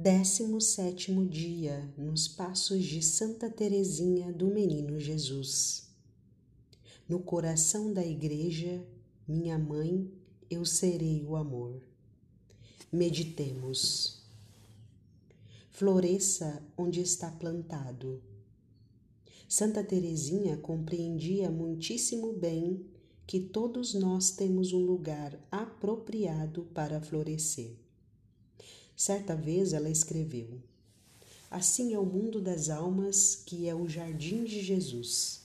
Décimo sétimo dia nos passos de Santa Teresinha do Menino Jesus. No coração da Igreja, minha mãe, eu serei o amor. Meditemos. Floresça onde está plantado. Santa Teresinha compreendia muitíssimo bem que todos nós temos um lugar apropriado para florescer Certa vez ela escreveu: Assim é o mundo das almas, que é o jardim de Jesus.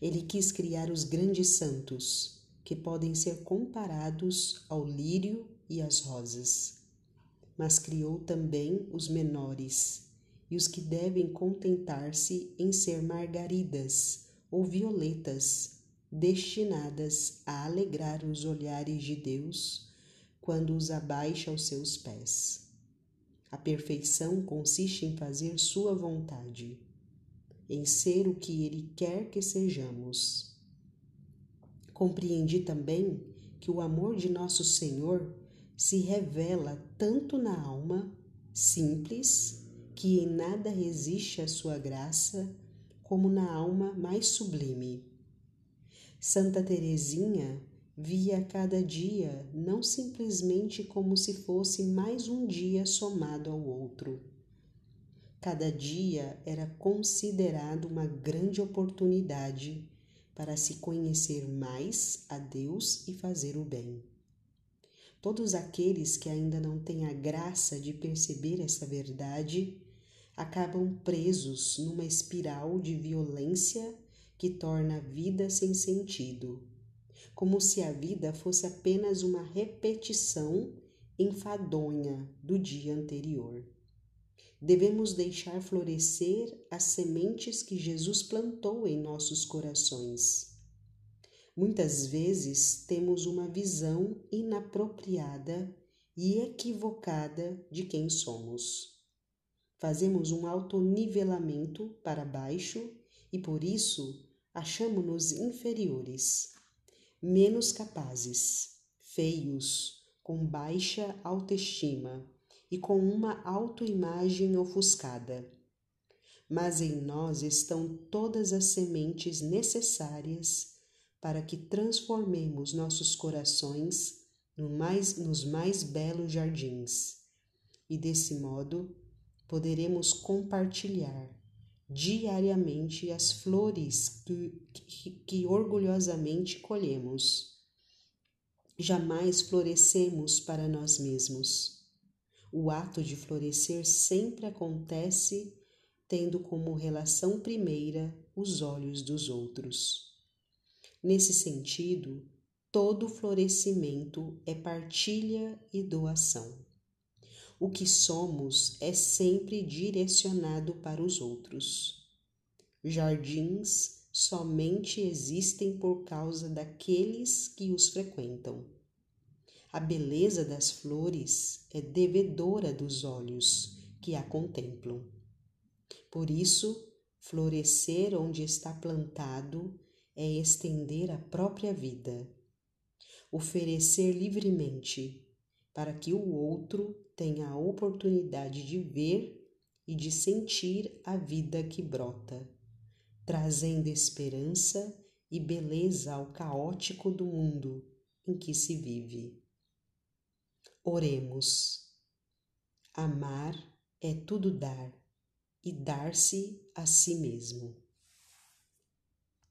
Ele quis criar os grandes santos, que podem ser comparados ao lírio e às rosas. Mas criou também os menores e os que devem contentar-se em ser margaridas ou violetas, destinadas a alegrar os olhares de Deus quando os abaixa aos seus pés. A perfeição consiste em fazer Sua vontade, em ser o que Ele quer que sejamos. Compreendi também que o amor de nosso Senhor se revela tanto na alma simples, que em nada resiste à sua graça, como na alma mais sublime. Santa Teresinha via cada dia não simplesmente como se fosse mais um dia somado ao outro. Cada dia era considerado uma grande oportunidade para se conhecer mais a Deus e fazer o bem. Todos aqueles que ainda não têm a graça de perceber essa verdade acabam presos numa espiral de violência que torna a vida sem sentido como se a vida fosse apenas uma repetição enfadonha do dia anterior. Devemos deixar florescer as sementes que Jesus plantou em nossos corações. Muitas vezes temos uma visão inapropriada e equivocada de quem somos. Fazemos um autonivelamento para baixo e por isso achamos-nos inferiores menos capazes, feios, com baixa autoestima e com uma autoimagem ofuscada. Mas em nós estão todas as sementes necessárias para que transformemos nossos corações no mais, nos mais belos jardins, e desse modo poderemos compartilhar diariamente as flores que, que, que orgulhosamente colhemos. Jamais florescemos para nós mesmos. O ato de florescer sempre acontece tendo como relação primeira os olhos dos outros. Nesse sentido, todo florescimento é partilha e doação. O que somos é sempre direcionado para os outros. Jardins somente existem por causa daqueles que os frequentam. A beleza das flores é devedora dos olhos que a contemplam. Por isso, florescer onde está plantado é estender a própria vida, oferecer livremente para que o outro tenha a oportunidade de ver e de sentir a vida que brota, trazendo esperança e beleza ao caótico do mundo em que se vive. Oremos. Amar é tudo dar e dar-se a si mesmo.